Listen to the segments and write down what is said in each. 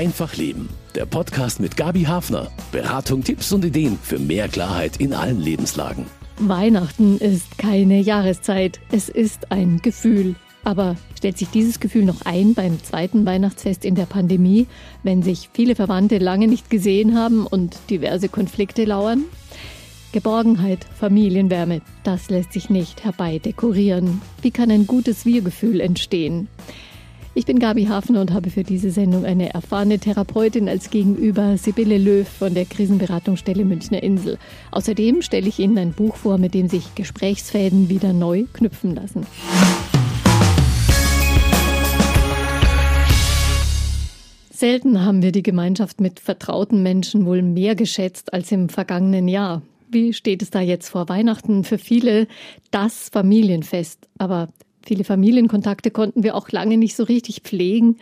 Einfach Leben. Der Podcast mit Gabi Hafner. Beratung, Tipps und Ideen für mehr Klarheit in allen Lebenslagen. Weihnachten ist keine Jahreszeit, es ist ein Gefühl. Aber stellt sich dieses Gefühl noch ein beim zweiten Weihnachtsfest in der Pandemie, wenn sich viele Verwandte lange nicht gesehen haben und diverse Konflikte lauern? Geborgenheit, Familienwärme, das lässt sich nicht herbeidekorieren. Wie kann ein gutes Wir-Gefühl entstehen? Ich bin Gabi Hafner und habe für diese Sendung eine erfahrene Therapeutin als Gegenüber, Sibylle Löw von der Krisenberatungsstelle Münchner Insel. Außerdem stelle ich Ihnen ein Buch vor, mit dem sich Gesprächsfäden wieder neu knüpfen lassen. Selten haben wir die Gemeinschaft mit vertrauten Menschen wohl mehr geschätzt als im vergangenen Jahr. Wie steht es da jetzt vor Weihnachten? Für viele das Familienfest. Aber viele Familienkontakte konnten wir auch lange nicht so richtig pflegen.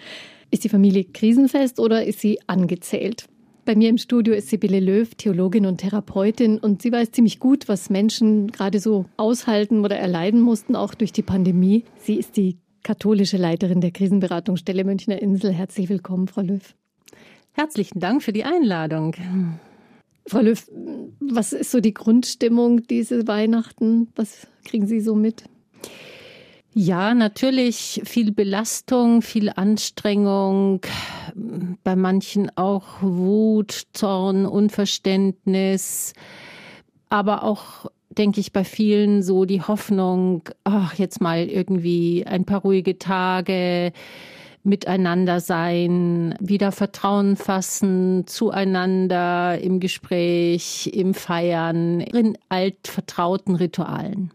Ist die Familie krisenfest oder ist sie angezählt? Bei mir im Studio ist Sibylle Löw, Theologin und Therapeutin, und sie weiß ziemlich gut, was Menschen gerade so aushalten oder erleiden mussten, auch durch die Pandemie. Sie ist die katholische Leiterin der Krisenberatungsstelle Münchner Insel. Herzlich willkommen, Frau Löw. Herzlichen Dank für die Einladung. Frau Löw, was ist so die Grundstimmung diese Weihnachten? Was kriegen Sie so mit? Ja, natürlich viel Belastung, viel Anstrengung, bei manchen auch Wut, Zorn, Unverständnis, aber auch denke ich, bei vielen so die Hoffnung, ach, jetzt mal irgendwie ein paar ruhige Tage, miteinander sein, wieder Vertrauen fassen, zueinander im Gespräch, im Feiern, in altvertrauten Ritualen.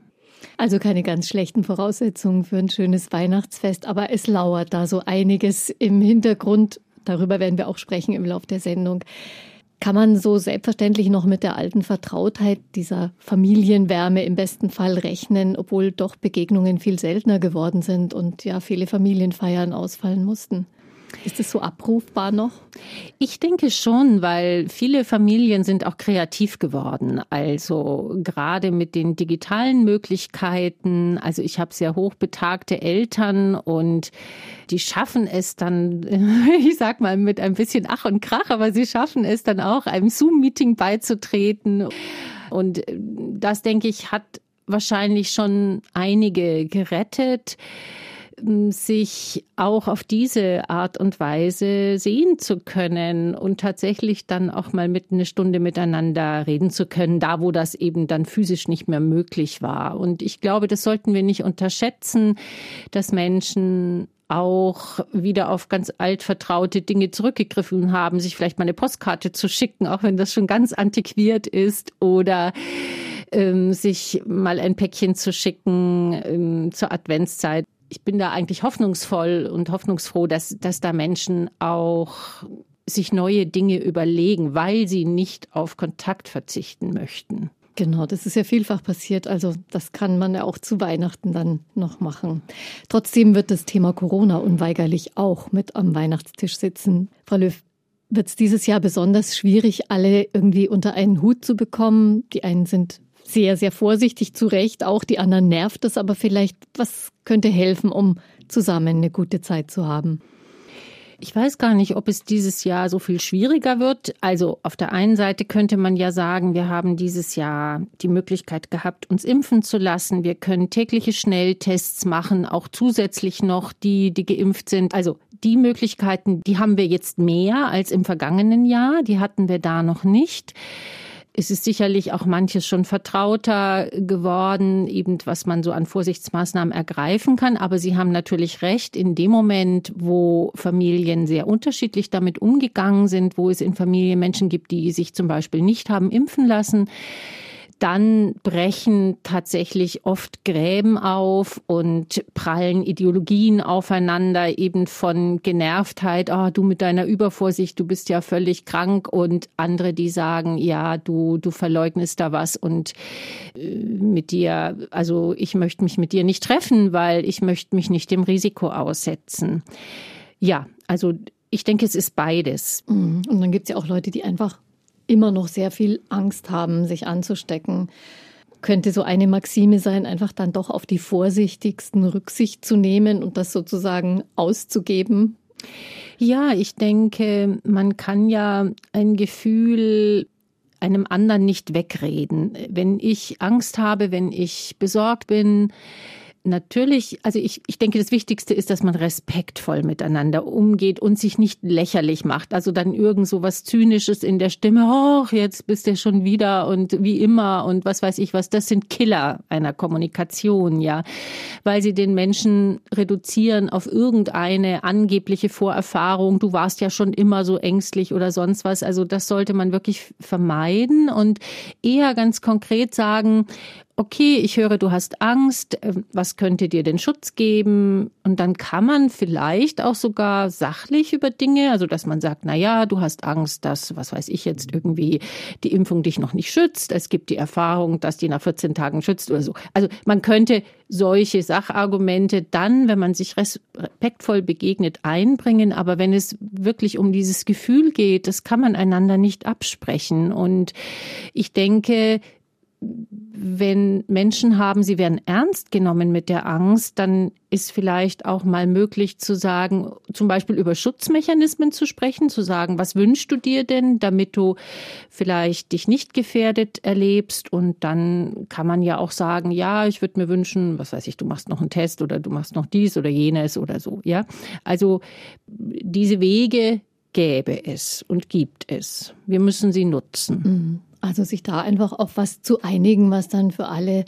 Also keine ganz schlechten Voraussetzungen für ein schönes Weihnachtsfest, aber es lauert da so einiges im Hintergrund. Darüber werden wir auch sprechen im Laufe der Sendung. Kann man so selbstverständlich noch mit der alten Vertrautheit dieser Familienwärme im besten Fall rechnen, obwohl doch Begegnungen viel seltener geworden sind und ja viele Familienfeiern ausfallen mussten? Ist es so abrufbar noch? Ich denke schon, weil viele Familien sind auch kreativ geworden. Also gerade mit den digitalen Möglichkeiten. Also ich habe sehr hochbetagte Eltern und die schaffen es dann, ich sag mal, mit ein bisschen Ach und Krach, aber sie schaffen es dann auch, einem Zoom-Meeting beizutreten. Und das, denke ich, hat wahrscheinlich schon einige gerettet sich auch auf diese Art und Weise sehen zu können und tatsächlich dann auch mal mit eine Stunde miteinander reden zu können, da wo das eben dann physisch nicht mehr möglich war. Und ich glaube, das sollten wir nicht unterschätzen, dass Menschen auch wieder auf ganz altvertraute Dinge zurückgegriffen haben, sich vielleicht mal eine Postkarte zu schicken, auch wenn das schon ganz antiquiert ist oder ähm, sich mal ein Päckchen zu schicken ähm, zur Adventszeit ich bin da eigentlich hoffnungsvoll und hoffnungsfroh, dass, dass da Menschen auch sich neue Dinge überlegen, weil sie nicht auf Kontakt verzichten möchten. Genau, das ist ja vielfach passiert. Also das kann man ja auch zu Weihnachten dann noch machen. Trotzdem wird das Thema Corona unweigerlich auch mit am Weihnachtstisch sitzen. Frau Löw, wird es dieses Jahr besonders schwierig, alle irgendwie unter einen Hut zu bekommen? Die einen sind sehr, sehr vorsichtig, zu Recht. Auch die anderen nervt es, aber vielleicht, was könnte helfen, um zusammen eine gute Zeit zu haben? Ich weiß gar nicht, ob es dieses Jahr so viel schwieriger wird. Also auf der einen Seite könnte man ja sagen, wir haben dieses Jahr die Möglichkeit gehabt, uns impfen zu lassen. Wir können tägliche Schnelltests machen, auch zusätzlich noch die, die geimpft sind. Also die Möglichkeiten, die haben wir jetzt mehr als im vergangenen Jahr. Die hatten wir da noch nicht. Es ist sicherlich auch manches schon vertrauter geworden, eben was man so an Vorsichtsmaßnahmen ergreifen kann. Aber Sie haben natürlich recht, in dem Moment, wo Familien sehr unterschiedlich damit umgegangen sind, wo es in Familien Menschen gibt, die sich zum Beispiel nicht haben impfen lassen, dann brechen tatsächlich oft Gräben auf und prallen Ideologien aufeinander, eben von Genervtheit, ah, oh, du mit deiner Übervorsicht, du bist ja völlig krank und andere, die sagen, ja, du, du verleugnest da was und äh, mit dir, also ich möchte mich mit dir nicht treffen, weil ich möchte mich nicht dem Risiko aussetzen. Ja, also ich denke, es ist beides. Mhm. Und dann gibt es ja auch Leute, die einfach immer noch sehr viel Angst haben, sich anzustecken. Könnte so eine Maxime sein, einfach dann doch auf die vorsichtigsten Rücksicht zu nehmen und das sozusagen auszugeben? Ja, ich denke, man kann ja ein Gefühl einem anderen nicht wegreden. Wenn ich Angst habe, wenn ich besorgt bin, natürlich, also ich, ich denke, das Wichtigste ist, dass man respektvoll miteinander umgeht und sich nicht lächerlich macht. Also dann irgend so was Zynisches in der Stimme, ach, jetzt bist du schon wieder und wie immer und was weiß ich was. Das sind Killer einer Kommunikation, ja. Weil sie den Menschen reduzieren auf irgendeine angebliche Vorerfahrung. Du warst ja schon immer so ängstlich oder sonst was. Also das sollte man wirklich vermeiden und eher ganz konkret sagen, okay, ich höre, du hast Angst, ähm, was könnte dir den Schutz geben? Und dann kann man vielleicht auch sogar sachlich über Dinge, also dass man sagt, na ja, du hast Angst, dass, was weiß ich jetzt, irgendwie die Impfung dich noch nicht schützt. Es gibt die Erfahrung, dass die nach 14 Tagen schützt oder so. Also man könnte solche Sachargumente dann, wenn man sich respektvoll begegnet, einbringen. Aber wenn es wirklich um dieses Gefühl geht, das kann man einander nicht absprechen. Und ich denke, wenn Menschen haben, sie werden ernst genommen mit der Angst, dann ist vielleicht auch mal möglich zu sagen, zum Beispiel über Schutzmechanismen zu sprechen, zu sagen, was wünschst du dir denn, damit du vielleicht dich nicht gefährdet erlebst? Und dann kann man ja auch sagen, ja, ich würde mir wünschen, was weiß ich, du machst noch einen Test oder du machst noch dies oder jenes oder so, ja. Also diese Wege gäbe es und gibt es. Wir müssen sie nutzen. Mhm. Also sich da einfach auf was zu einigen, was dann für alle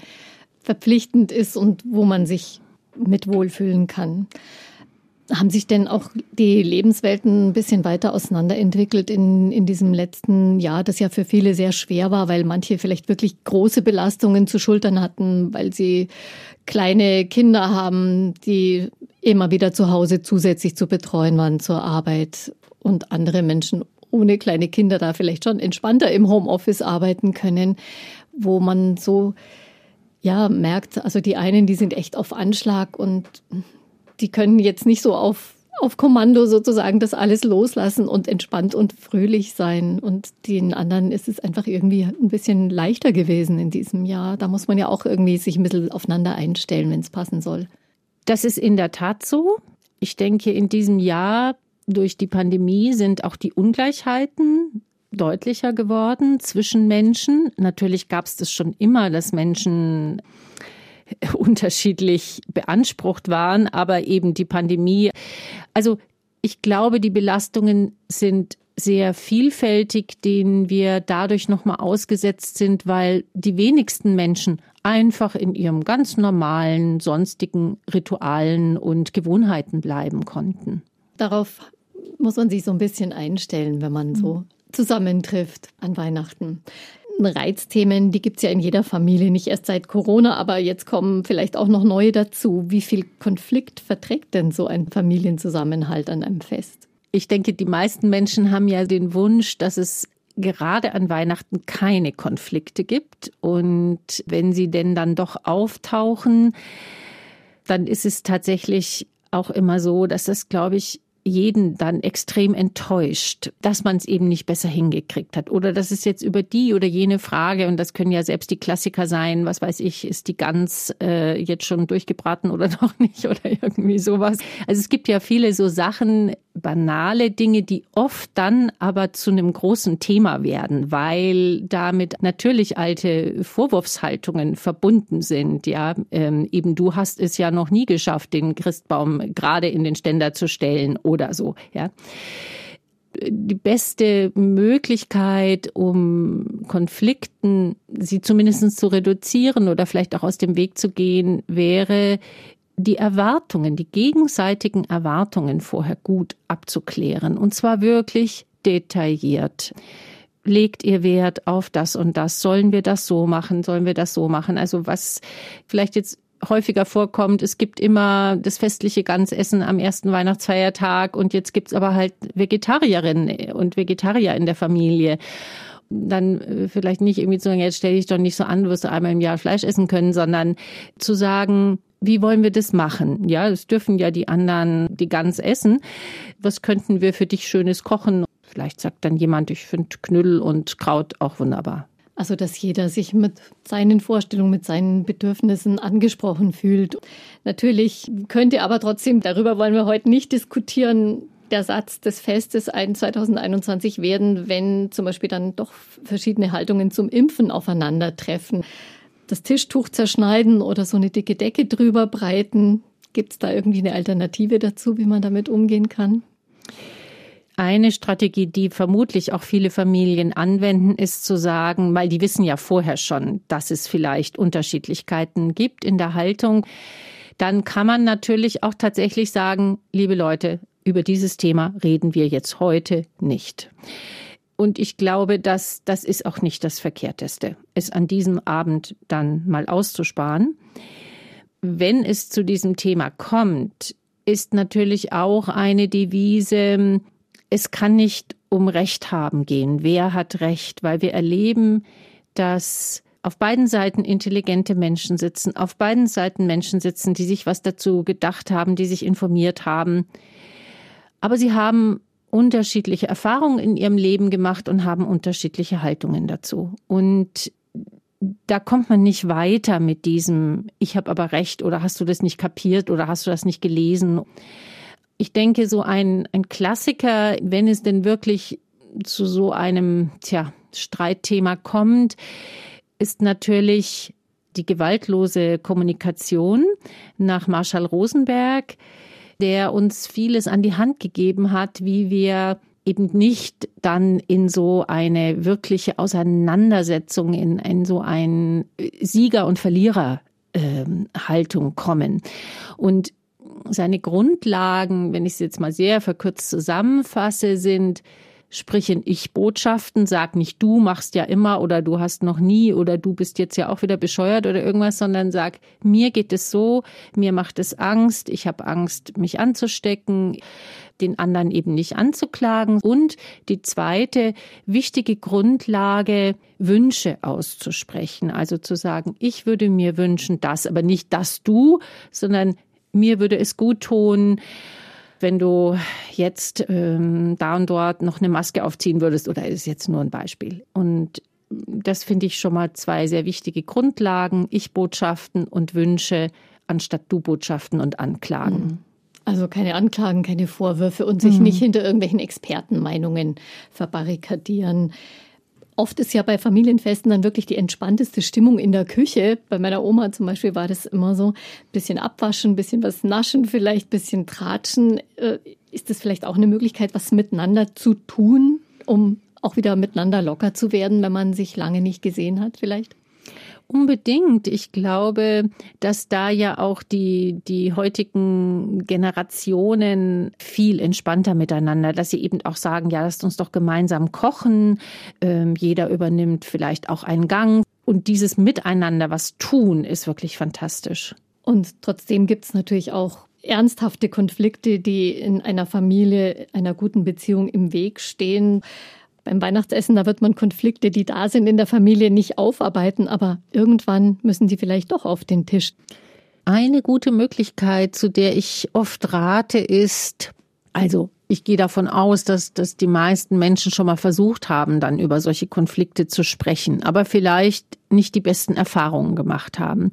verpflichtend ist und wo man sich mit wohlfühlen kann. Haben sich denn auch die Lebenswelten ein bisschen weiter auseinanderentwickelt in, in diesem letzten Jahr, das ja für viele sehr schwer war, weil manche vielleicht wirklich große Belastungen zu schultern hatten, weil sie kleine Kinder haben, die immer wieder zu Hause zusätzlich zu betreuen waren zur Arbeit und andere Menschen ohne kleine Kinder da vielleicht schon entspannter im Homeoffice arbeiten können, wo man so ja merkt, also die einen, die sind echt auf Anschlag und die können jetzt nicht so auf auf Kommando sozusagen das alles loslassen und entspannt und fröhlich sein. Und den anderen ist es einfach irgendwie ein bisschen leichter gewesen in diesem Jahr. Da muss man ja auch irgendwie sich ein bisschen aufeinander einstellen, wenn es passen soll. Das ist in der Tat so. Ich denke, in diesem Jahr durch die Pandemie sind auch die Ungleichheiten deutlicher geworden zwischen Menschen. Natürlich gab es das schon immer, dass Menschen unterschiedlich beansprucht waren, aber eben die Pandemie. Also ich glaube, die Belastungen sind sehr vielfältig, denen wir dadurch nochmal ausgesetzt sind, weil die wenigsten Menschen einfach in ihrem ganz normalen, sonstigen Ritualen und Gewohnheiten bleiben konnten. Darauf muss man sich so ein bisschen einstellen, wenn man so mhm. zusammentrifft an Weihnachten. Reizthemen, die gibt es ja in jeder Familie, nicht erst seit Corona, aber jetzt kommen vielleicht auch noch neue dazu. Wie viel Konflikt verträgt denn so ein Familienzusammenhalt an einem Fest? Ich denke, die meisten Menschen haben ja den Wunsch, dass es gerade an Weihnachten keine Konflikte gibt. Und wenn sie denn dann doch auftauchen, dann ist es tatsächlich auch immer so, dass das, glaube ich, jeden dann extrem enttäuscht, dass man es eben nicht besser hingekriegt hat. Oder dass es jetzt über die oder jene Frage, und das können ja selbst die Klassiker sein, was weiß ich, ist die Gans äh, jetzt schon durchgebraten oder noch nicht oder irgendwie sowas. Also es gibt ja viele so Sachen, banale Dinge, die oft dann aber zu einem großen Thema werden, weil damit natürlich alte Vorwurfshaltungen verbunden sind. Ja, ähm, eben du hast es ja noch nie geschafft, den Christbaum gerade in den Ständer zu stellen oder so. Ja die beste Möglichkeit, um Konflikten, sie zumindest zu reduzieren oder vielleicht auch aus dem Weg zu gehen, wäre, die Erwartungen, die gegenseitigen Erwartungen vorher gut abzuklären. Und zwar wirklich detailliert. Legt ihr Wert auf das und das? Sollen wir das so machen? Sollen wir das so machen? Also was vielleicht jetzt häufiger vorkommt, es gibt immer das festliche Gansessen am ersten Weihnachtsfeiertag und jetzt gibt's aber halt Vegetarierinnen und Vegetarier in der Familie dann äh, vielleicht nicht irgendwie zu sagen, jetzt stell dich doch nicht so an, du wirst einmal im Jahr Fleisch essen können, sondern zu sagen, wie wollen wir das machen? Ja, es dürfen ja die anderen die Gans essen. Was könnten wir für dich Schönes kochen? Vielleicht sagt dann jemand, ich finde Knüll und Kraut auch wunderbar. Also, dass jeder sich mit seinen Vorstellungen, mit seinen Bedürfnissen angesprochen fühlt. Natürlich könnte aber trotzdem, darüber wollen wir heute nicht diskutieren, der Satz des Festes ein 2021 werden, wenn zum Beispiel dann doch verschiedene Haltungen zum Impfen aufeinandertreffen. Das Tischtuch zerschneiden oder so eine dicke Decke drüber breiten. Gibt es da irgendwie eine Alternative dazu, wie man damit umgehen kann? Eine Strategie, die vermutlich auch viele Familien anwenden, ist zu sagen, weil die wissen ja vorher schon, dass es vielleicht Unterschiedlichkeiten gibt in der Haltung. Dann kann man natürlich auch tatsächlich sagen, liebe Leute, über dieses Thema reden wir jetzt heute nicht. Und ich glaube, dass das ist auch nicht das Verkehrteste, es an diesem Abend dann mal auszusparen. Wenn es zu diesem Thema kommt, ist natürlich auch eine Devise, es kann nicht um Recht haben gehen. Wer hat Recht? Weil wir erleben, dass auf beiden Seiten intelligente Menschen sitzen, auf beiden Seiten Menschen sitzen, die sich was dazu gedacht haben, die sich informiert haben. Aber sie haben unterschiedliche Erfahrungen in ihrem Leben gemacht und haben unterschiedliche Haltungen dazu. Und da kommt man nicht weiter mit diesem, ich habe aber recht oder hast du das nicht kapiert oder hast du das nicht gelesen. Ich denke, so ein, ein Klassiker, wenn es denn wirklich zu so einem tja, Streitthema kommt, ist natürlich die gewaltlose Kommunikation nach Marshall Rosenberg, der uns vieles an die Hand gegeben hat, wie wir eben nicht dann in so eine wirkliche Auseinandersetzung, in, in so ein Sieger- und Verlierer ähm, kommen. Und seine Grundlagen, wenn ich es jetzt mal sehr verkürzt zusammenfasse, sind sprich in Ich-Botschaften, sag nicht du machst ja immer oder du hast noch nie oder du bist jetzt ja auch wieder bescheuert oder irgendwas, sondern sag, mir geht es so, mir macht es Angst, ich habe Angst, mich anzustecken, den anderen eben nicht anzuklagen. Und die zweite wichtige Grundlage, Wünsche auszusprechen. Also zu sagen, ich würde mir wünschen das, aber nicht das du, sondern mir würde es gut tun, wenn du jetzt ähm, da und dort noch eine Maske aufziehen würdest, oder ist jetzt nur ein Beispiel. Und das finde ich schon mal zwei sehr wichtige Grundlagen, Ich-Botschaften und Wünsche anstatt Du-Botschaften und Anklagen. Mhm. Also keine Anklagen, keine Vorwürfe und sich mhm. nicht hinter irgendwelchen Expertenmeinungen verbarrikadieren. Oft ist ja bei Familienfesten dann wirklich die entspannteste Stimmung in der Küche. Bei meiner Oma zum Beispiel war das immer so, ein bisschen abwaschen, ein bisschen was naschen, vielleicht ein bisschen tratschen. Äh, ist das vielleicht auch eine Möglichkeit, was miteinander zu tun, um auch wieder miteinander locker zu werden, wenn man sich lange nicht gesehen hat vielleicht? Unbedingt. Ich glaube, dass da ja auch die, die heutigen Generationen viel entspannter miteinander, dass sie eben auch sagen, ja, lasst uns doch gemeinsam kochen. Ähm, jeder übernimmt vielleicht auch einen Gang. Und dieses Miteinander, was tun, ist wirklich fantastisch. Und trotzdem gibt es natürlich auch ernsthafte Konflikte, die in einer Familie, einer guten Beziehung im Weg stehen. Beim Weihnachtsessen, da wird man Konflikte, die da sind in der Familie, nicht aufarbeiten, aber irgendwann müssen sie vielleicht doch auf den Tisch. Eine gute Möglichkeit, zu der ich oft rate, ist, also ich gehe davon aus, dass, dass die meisten Menschen schon mal versucht haben, dann über solche Konflikte zu sprechen, aber vielleicht nicht die besten Erfahrungen gemacht haben.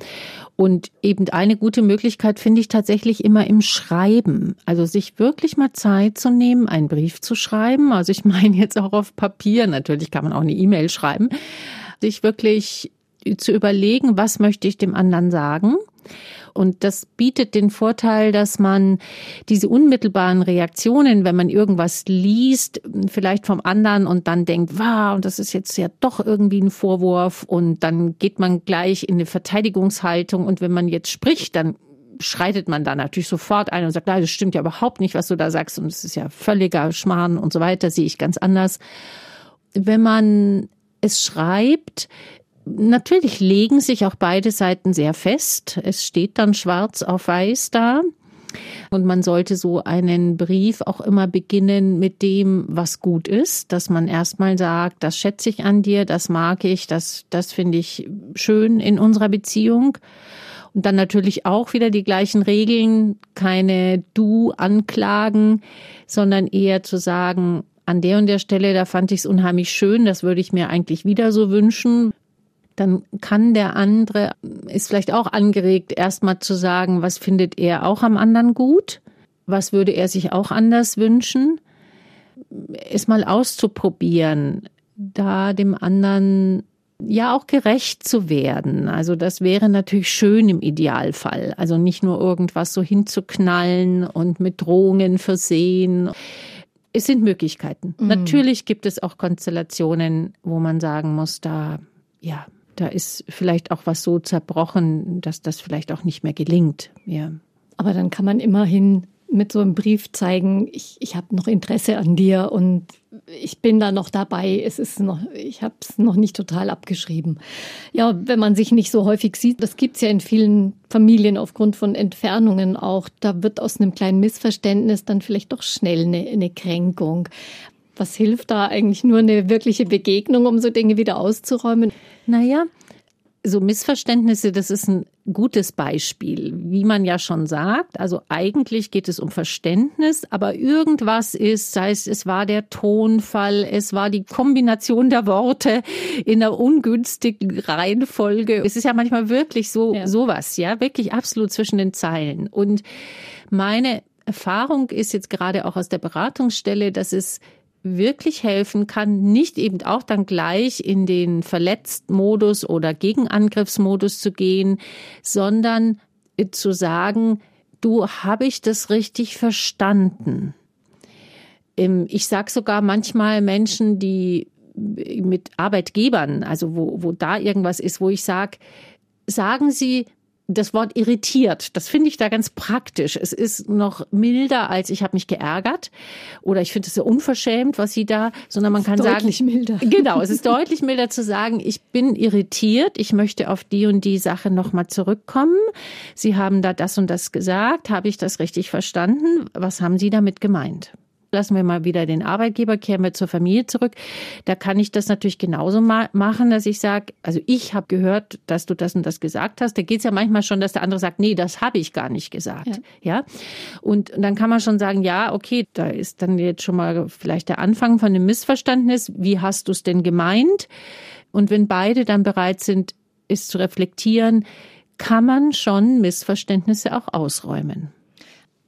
Und eben eine gute Möglichkeit finde ich tatsächlich immer im Schreiben. Also sich wirklich mal Zeit zu nehmen, einen Brief zu schreiben. Also ich meine jetzt auch auf Papier. Natürlich kann man auch eine E-Mail schreiben. Sich wirklich zu überlegen, was möchte ich dem anderen sagen und das bietet den Vorteil, dass man diese unmittelbaren Reaktionen, wenn man irgendwas liest, vielleicht vom anderen und dann denkt, wow, das ist jetzt ja doch irgendwie ein Vorwurf. Und dann geht man gleich in eine Verteidigungshaltung. Und wenn man jetzt spricht, dann schreitet man da natürlich sofort ein und sagt, das stimmt ja überhaupt nicht, was du da sagst. Und es ist ja völliger Schmarrn und so weiter, sehe ich ganz anders. Wenn man es schreibt, Natürlich legen sich auch beide Seiten sehr fest. Es steht dann schwarz auf weiß da. Und man sollte so einen Brief auch immer beginnen mit dem, was gut ist, dass man erstmal sagt, das schätze ich an dir, das mag ich, das, das finde ich schön in unserer Beziehung. Und dann natürlich auch wieder die gleichen Regeln, keine Du-Anklagen, sondern eher zu sagen, an der und der Stelle, da fand ich es unheimlich schön, das würde ich mir eigentlich wieder so wünschen dann kann der andere, ist vielleicht auch angeregt, erstmal zu sagen, was findet er auch am anderen gut. was würde er sich auch anders wünschen, es mal auszuprobieren, da dem anderen ja auch gerecht zu werden. Also das wäre natürlich schön im Idealfall. Also nicht nur irgendwas so hinzuknallen und mit Drohungen versehen. Es sind Möglichkeiten. Mhm. Natürlich gibt es auch Konstellationen, wo man sagen muss, da, ja, da ist vielleicht auch was so zerbrochen, dass das vielleicht auch nicht mehr gelingt. Ja. Aber dann kann man immerhin mit so einem Brief zeigen, ich, ich habe noch Interesse an dir und ich bin da noch dabei. Es ist noch, ich habe es noch nicht total abgeschrieben. Ja, wenn man sich nicht so häufig sieht, das gibt's ja in vielen Familien aufgrund von Entfernungen auch. Da wird aus einem kleinen Missverständnis dann vielleicht doch schnell eine, eine Kränkung. Was hilft da eigentlich nur eine wirkliche Begegnung, um so Dinge wieder auszuräumen? Naja, so Missverständnisse, das ist ein gutes Beispiel, wie man ja schon sagt. Also eigentlich geht es um Verständnis, aber irgendwas ist, sei es, es war der Tonfall, es war die Kombination der Worte in einer ungünstigen Reihenfolge. Es ist ja manchmal wirklich so, ja. sowas, ja, wirklich absolut zwischen den Zeilen. Und meine Erfahrung ist jetzt gerade auch aus der Beratungsstelle, dass es wirklich helfen kann, nicht eben auch dann gleich in den Verletzt-Modus oder Gegenangriffsmodus zu gehen, sondern zu sagen, du, habe ich das richtig verstanden? Ich sage sogar manchmal Menschen, die mit Arbeitgebern, also wo, wo da irgendwas ist, wo ich sage, sagen Sie, das Wort irritiert, das finde ich da ganz praktisch. Es ist noch milder als ich habe mich geärgert oder ich finde es so unverschämt, was sie da, sondern man kann deutlich sagen, milder. Genau, es ist deutlich milder zu sagen, ich bin irritiert, ich möchte auf die und die Sache nochmal zurückkommen. Sie haben da das und das gesagt, habe ich das richtig verstanden? Was haben Sie damit gemeint? Lassen wir mal wieder den Arbeitgeber, kehren wir zur Familie zurück. Da kann ich das natürlich genauso ma machen, dass ich sage, also ich habe gehört, dass du das und das gesagt hast. Da geht es ja manchmal schon, dass der andere sagt, nee, das habe ich gar nicht gesagt. Ja. ja. Und dann kann man schon sagen, ja, okay, da ist dann jetzt schon mal vielleicht der Anfang von einem Missverständnis. Wie hast du es denn gemeint? Und wenn beide dann bereit sind, es zu reflektieren, kann man schon Missverständnisse auch ausräumen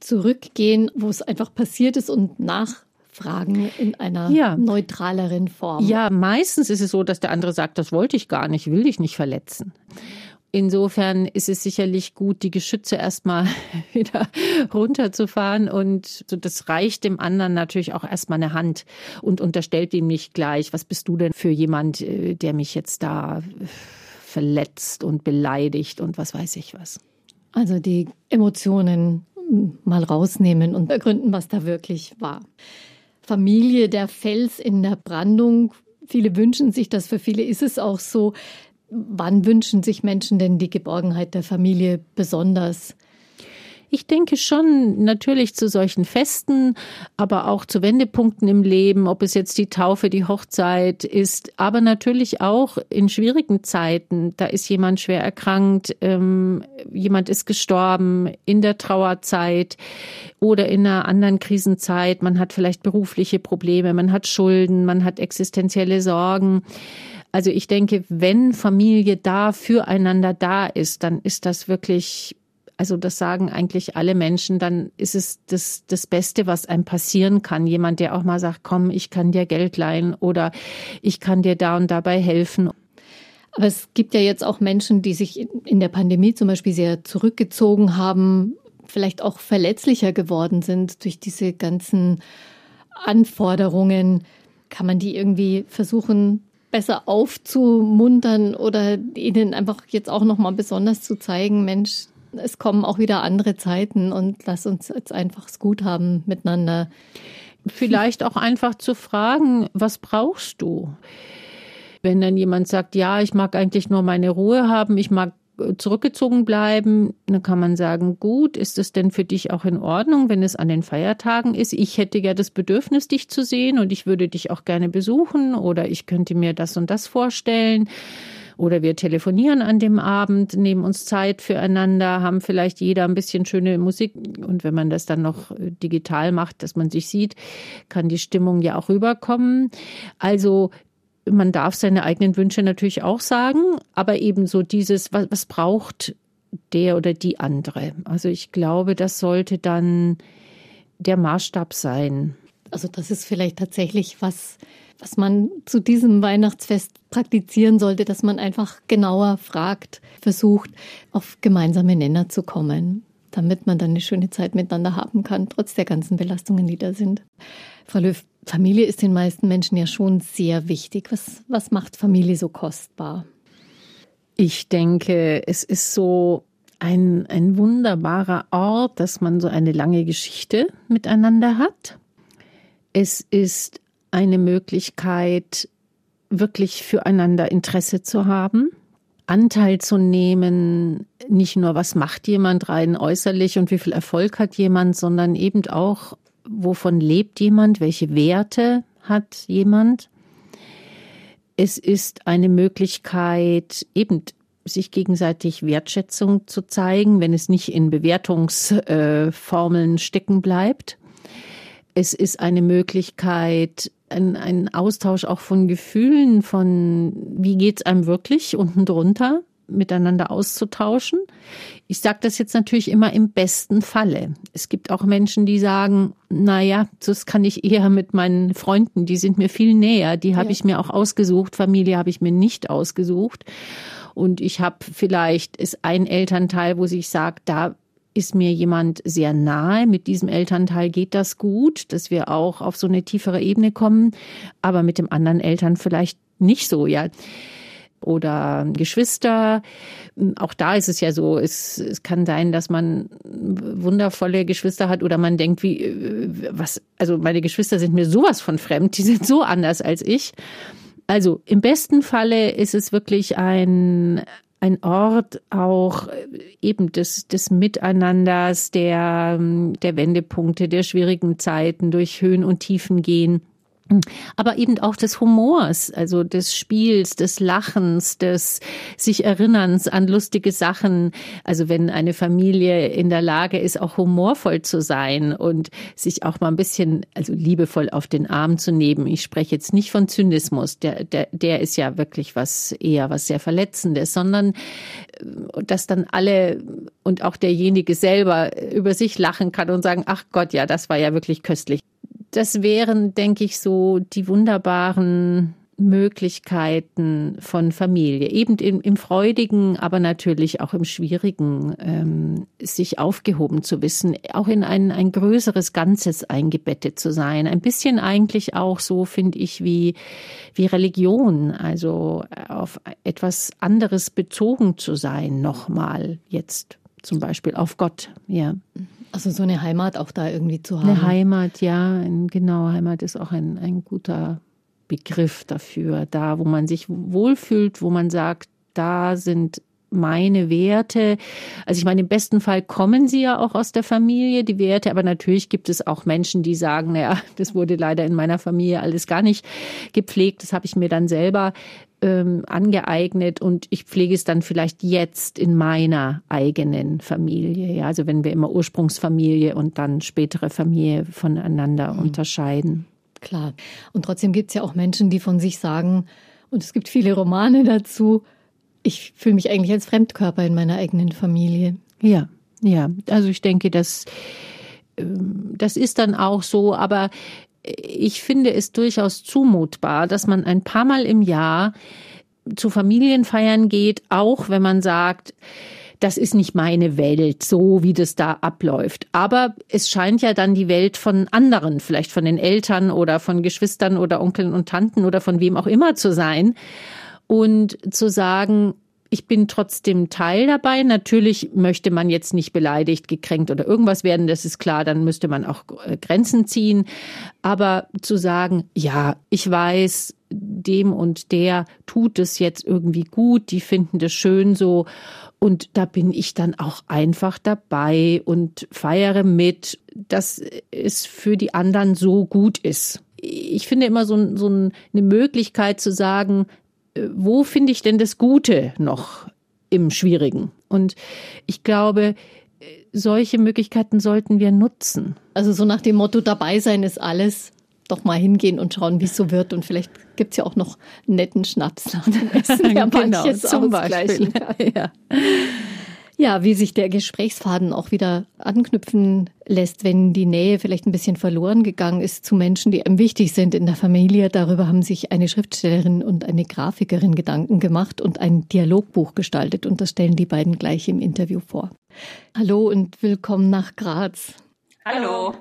zurückgehen, wo es einfach passiert ist und nachfragen in einer ja. neutraleren Form. Ja, meistens ist es so, dass der andere sagt, das wollte ich gar nicht, will dich nicht verletzen. Insofern ist es sicherlich gut, die Geschütze erstmal wieder runterzufahren und das reicht dem anderen natürlich auch erstmal eine Hand und unterstellt ihm nicht gleich, was bist du denn für jemand, äh, der mich jetzt da verletzt und beleidigt und was weiß ich was. Also die Emotionen mal rausnehmen und ergründen, was da wirklich war. Familie, der Fels in der Brandung. Viele wünschen sich das, für viele ist es auch so. Wann wünschen sich Menschen denn die Geborgenheit der Familie besonders? Ich denke schon natürlich zu solchen Festen, aber auch zu Wendepunkten im Leben, ob es jetzt die Taufe, die Hochzeit ist, aber natürlich auch in schwierigen Zeiten. Da ist jemand schwer erkrankt, ähm, jemand ist gestorben in der Trauerzeit oder in einer anderen Krisenzeit. Man hat vielleicht berufliche Probleme, man hat Schulden, man hat existenzielle Sorgen. Also ich denke, wenn Familie da füreinander da ist, dann ist das wirklich also das sagen eigentlich alle Menschen, dann ist es das, das Beste, was einem passieren kann. Jemand, der auch mal sagt, komm, ich kann dir Geld leihen oder ich kann dir da und dabei helfen. Aber es gibt ja jetzt auch Menschen, die sich in der Pandemie zum Beispiel sehr zurückgezogen haben, vielleicht auch verletzlicher geworden sind durch diese ganzen Anforderungen. Kann man die irgendwie versuchen, besser aufzumuntern oder ihnen einfach jetzt auch nochmal besonders zu zeigen, Mensch, es kommen auch wieder andere Zeiten und lass uns jetzt einfach es gut haben miteinander. Vielleicht auch einfach zu fragen, was brauchst du? Wenn dann jemand sagt, ja, ich mag eigentlich nur meine Ruhe haben, ich mag zurückgezogen bleiben, dann kann man sagen, gut, ist es denn für dich auch in Ordnung, wenn es an den Feiertagen ist? Ich hätte ja das Bedürfnis, dich zu sehen und ich würde dich auch gerne besuchen oder ich könnte mir das und das vorstellen. Oder wir telefonieren an dem Abend, nehmen uns Zeit füreinander, haben vielleicht jeder ein bisschen schöne Musik. Und wenn man das dann noch äh, digital macht, dass man sich sieht, kann die Stimmung ja auch rüberkommen. Also man darf seine eigenen Wünsche natürlich auch sagen, aber eben so dieses, was, was braucht der oder die andere? Also ich glaube, das sollte dann der Maßstab sein. Also das ist vielleicht tatsächlich was, was man zu diesem Weihnachtsfest praktizieren sollte, dass man einfach genauer fragt, versucht, auf gemeinsame Nenner zu kommen, damit man dann eine schöne Zeit miteinander haben kann, trotz der ganzen Belastungen, die da sind. Frau Löw, Familie ist den meisten Menschen ja schon sehr wichtig. Was, was macht Familie so kostbar? Ich denke, es ist so ein, ein wunderbarer Ort, dass man so eine lange Geschichte miteinander hat. Es ist eine Möglichkeit, wirklich füreinander Interesse zu haben, Anteil zu nehmen, nicht nur, was macht jemand rein äußerlich und wie viel Erfolg hat jemand, sondern eben auch, wovon lebt jemand, welche Werte hat jemand. Es ist eine Möglichkeit, eben sich gegenseitig Wertschätzung zu zeigen, wenn es nicht in Bewertungsformeln stecken bleibt. Es ist eine Möglichkeit, ein, ein Austausch auch von Gefühlen, von wie geht's einem wirklich unten drunter, miteinander auszutauschen. Ich sage das jetzt natürlich immer im besten Falle. Es gibt auch Menschen, die sagen, na ja, das kann ich eher mit meinen Freunden, die sind mir viel näher, die habe ja. ich mir auch ausgesucht, Familie habe ich mir nicht ausgesucht. Und ich habe vielleicht ist ein Elternteil, wo sich sagt, da ist mir jemand sehr nahe. Mit diesem Elternteil geht das gut, dass wir auch auf so eine tiefere Ebene kommen, aber mit dem anderen Eltern vielleicht nicht so, ja. Oder Geschwister. Auch da ist es ja so, es, es kann sein, dass man wundervolle Geschwister hat oder man denkt, wie, was, also meine Geschwister sind mir sowas von fremd, die sind so anders als ich. Also im besten Falle ist es wirklich ein, ein Ort auch äh, eben des, des Miteinanders, der, der Wendepunkte, der schwierigen Zeiten, durch Höhen und Tiefen gehen aber eben auch des Humors, also des Spiels, des Lachens, des sich Erinnerns an lustige Sachen. Also wenn eine Familie in der Lage ist, auch humorvoll zu sein und sich auch mal ein bisschen, also liebevoll auf den Arm zu nehmen. Ich spreche jetzt nicht von Zynismus, der, der, der ist ja wirklich was eher was sehr Verletzendes, sondern äh, dass dann alle und auch derjenige selber über sich lachen kann und sagen, ach Gott, ja, das war ja wirklich köstlich das wären, denke ich, so die wunderbaren Möglichkeiten von Familie, eben im, im Freudigen, aber natürlich auch im Schwierigen, ähm, sich aufgehoben zu wissen, auch in ein, ein größeres Ganzes eingebettet zu sein. Ein bisschen eigentlich auch so, finde ich, wie, wie Religion, also auf etwas anderes bezogen zu sein, nochmal jetzt zum Beispiel auf Gott, ja. Also so eine Heimat auch da irgendwie zu haben. Eine Heimat, ja, genau. Heimat ist auch ein, ein guter Begriff dafür. Da, wo man sich wohlfühlt, wo man sagt, da sind meine Werte. Also ich meine, im besten Fall kommen sie ja auch aus der Familie, die Werte, aber natürlich gibt es auch Menschen, die sagen, naja, das wurde leider in meiner Familie alles gar nicht gepflegt, das habe ich mir dann selber ähm, angeeignet und ich pflege es dann vielleicht jetzt in meiner eigenen Familie. Ja, also wenn wir immer Ursprungsfamilie und dann spätere Familie voneinander mhm. unterscheiden. Klar. Und trotzdem gibt es ja auch Menschen, die von sich sagen, und es gibt viele Romane dazu, ich fühle mich eigentlich als Fremdkörper in meiner eigenen Familie. Ja, ja. Also ich denke, das, ähm, das ist dann auch so, aber ich finde es durchaus zumutbar, dass man ein paar Mal im Jahr zu Familienfeiern geht, auch wenn man sagt, das ist nicht meine Welt, so wie das da abläuft. Aber es scheint ja dann die Welt von anderen, vielleicht von den Eltern oder von Geschwistern oder Onkeln und Tanten oder von wem auch immer zu sein. Und zu sagen, ich bin trotzdem Teil dabei. Natürlich möchte man jetzt nicht beleidigt, gekränkt oder irgendwas werden, das ist klar, dann müsste man auch äh, Grenzen ziehen. Aber zu sagen, ja, ich weiß, dem und der tut es jetzt irgendwie gut, die finden das schön so. Und da bin ich dann auch einfach dabei und feiere mit, dass es für die anderen so gut ist. Ich finde immer so, so eine Möglichkeit zu sagen, wo finde ich denn das Gute noch im Schwierigen? Und ich glaube, solche Möglichkeiten sollten wir nutzen. Also so nach dem Motto, dabei sein ist alles, doch mal hingehen und schauen, wie es so wird. Und vielleicht gibt es ja auch noch netten Schnaps nach dem Essen, der genau, manches zum Beispiel. Ja. Ja, wie sich der Gesprächsfaden auch wieder anknüpfen lässt, wenn die Nähe vielleicht ein bisschen verloren gegangen ist zu Menschen, die einem wichtig sind in der Familie. Darüber haben sich eine Schriftstellerin und eine Grafikerin Gedanken gemacht und ein Dialogbuch gestaltet. Und das stellen die beiden gleich im Interview vor. Hallo und willkommen nach Graz. Hallo.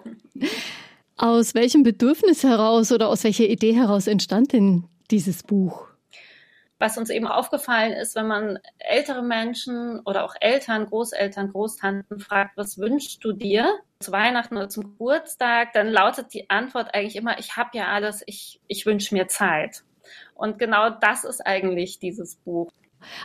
Aus welchem Bedürfnis heraus oder aus welcher Idee heraus entstand denn dieses Buch? Was uns eben aufgefallen ist, wenn man ältere Menschen oder auch Eltern, Großeltern, Großtanten fragt, was wünschst du dir zu Weihnachten oder zum Geburtstag, dann lautet die Antwort eigentlich immer, ich habe ja alles, ich, ich wünsche mir Zeit. Und genau das ist eigentlich dieses Buch.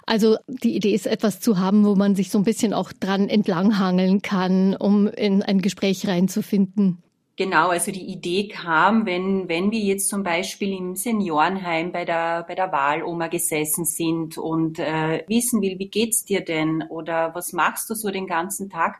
Also die Idee ist etwas zu haben, wo man sich so ein bisschen auch dran entlanghangeln kann, um in ein Gespräch reinzufinden. Genau, also die Idee kam, wenn, wenn wir jetzt zum Beispiel im Seniorenheim bei der, bei der Wahloma gesessen sind und äh, wissen will, wie geht's dir denn oder was machst du so den ganzen Tag,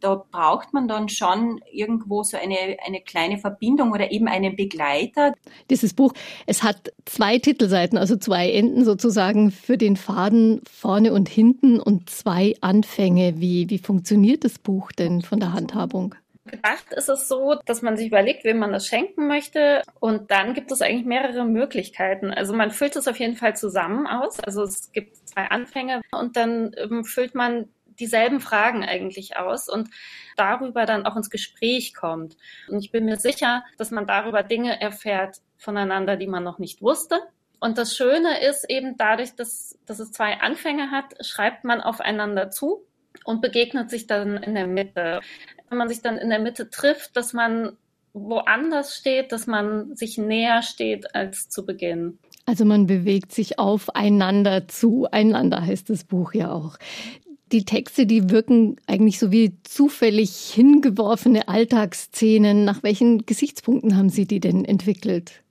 da braucht man dann schon irgendwo so eine, eine kleine Verbindung oder eben einen Begleiter. Dieses Buch, es hat zwei Titelseiten, also zwei Enden sozusagen für den Faden vorne und hinten und zwei Anfänge. Wie, wie funktioniert das Buch denn von der Handhabung? Gedacht ist es so, dass man sich überlegt, wem man das schenken möchte. Und dann gibt es eigentlich mehrere Möglichkeiten. Also man füllt es auf jeden Fall zusammen aus. Also es gibt zwei Anfänge und dann ähm, füllt man dieselben Fragen eigentlich aus und darüber dann auch ins Gespräch kommt. Und ich bin mir sicher, dass man darüber Dinge erfährt voneinander, die man noch nicht wusste. Und das Schöne ist eben dadurch, dass, dass es zwei Anfänge hat, schreibt man aufeinander zu und begegnet sich dann in der Mitte wenn man sich dann in der Mitte trifft, dass man woanders steht, dass man sich näher steht als zu Beginn. Also man bewegt sich aufeinander zu. Einander heißt das Buch ja auch. Die Texte, die wirken eigentlich so wie zufällig hingeworfene Alltagsszenen. Nach welchen Gesichtspunkten haben Sie die denn entwickelt?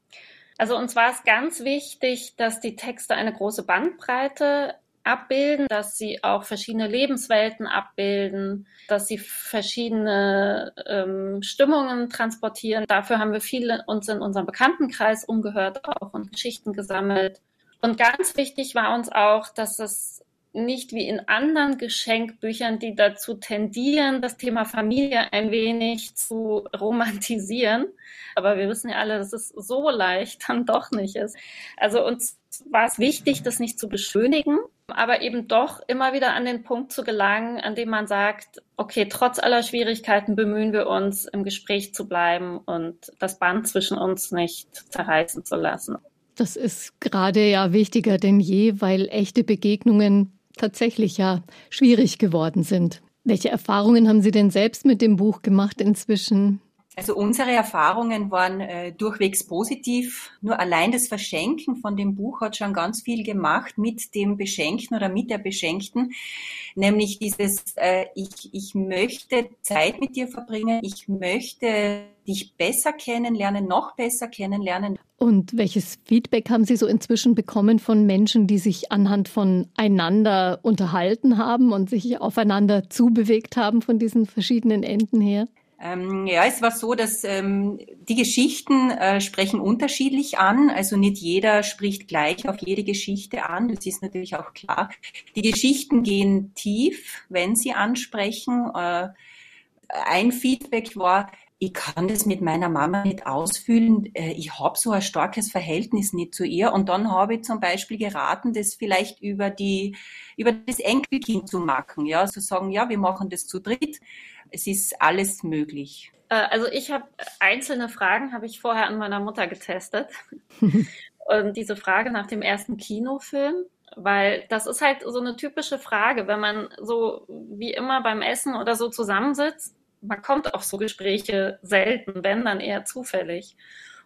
Also uns war es ganz wichtig, dass die Texte eine große Bandbreite abbilden, dass sie auch verschiedene Lebenswelten abbilden, dass sie verschiedene ähm, Stimmungen transportieren. Dafür haben wir viele uns in unserem Bekanntenkreis umgehört auch und Geschichten gesammelt. Und ganz wichtig war uns auch, dass es nicht wie in anderen Geschenkbüchern, die dazu tendieren, das Thema Familie ein wenig zu romantisieren. Aber wir wissen ja alle, dass es so leicht dann doch nicht ist. Also uns war es wichtig, das nicht zu beschönigen, aber eben doch immer wieder an den Punkt zu gelangen, an dem man sagt, okay, trotz aller Schwierigkeiten bemühen wir uns, im Gespräch zu bleiben und das Band zwischen uns nicht zerreißen zu lassen. Das ist gerade ja wichtiger denn je, weil echte Begegnungen tatsächlich ja schwierig geworden sind. Welche Erfahrungen haben Sie denn selbst mit dem Buch gemacht inzwischen? Also unsere Erfahrungen waren äh, durchwegs positiv. Nur allein das Verschenken von dem Buch hat schon ganz viel gemacht mit dem Beschenkten oder mit der Beschenkten. Nämlich dieses, äh, ich, ich möchte Zeit mit dir verbringen, ich möchte dich besser kennenlernen, noch besser kennenlernen. Und welches Feedback haben Sie so inzwischen bekommen von Menschen, die sich anhand von einander unterhalten haben und sich aufeinander zubewegt haben von diesen verschiedenen Enden her? Ähm, ja, es war so, dass ähm, die Geschichten äh, sprechen unterschiedlich an. Also nicht jeder spricht gleich auf jede Geschichte an. Das ist natürlich auch klar. Die Geschichten gehen tief, wenn sie ansprechen. Äh, ein Feedback war, ich kann das mit meiner Mama nicht ausfüllen. Äh, ich habe so ein starkes Verhältnis nicht zu ihr. Und dann habe ich zum Beispiel geraten, das vielleicht über die, über das Enkelkind zu machen. Ja, zu sagen, ja, wir machen das zu dritt es ist alles möglich. Äh, also ich habe einzelne Fragen, habe ich vorher an meiner Mutter getestet. Und diese Frage nach dem ersten Kinofilm, weil das ist halt so eine typische Frage, wenn man so wie immer beim Essen oder so zusammensitzt, man kommt auf so Gespräche selten, wenn dann eher zufällig.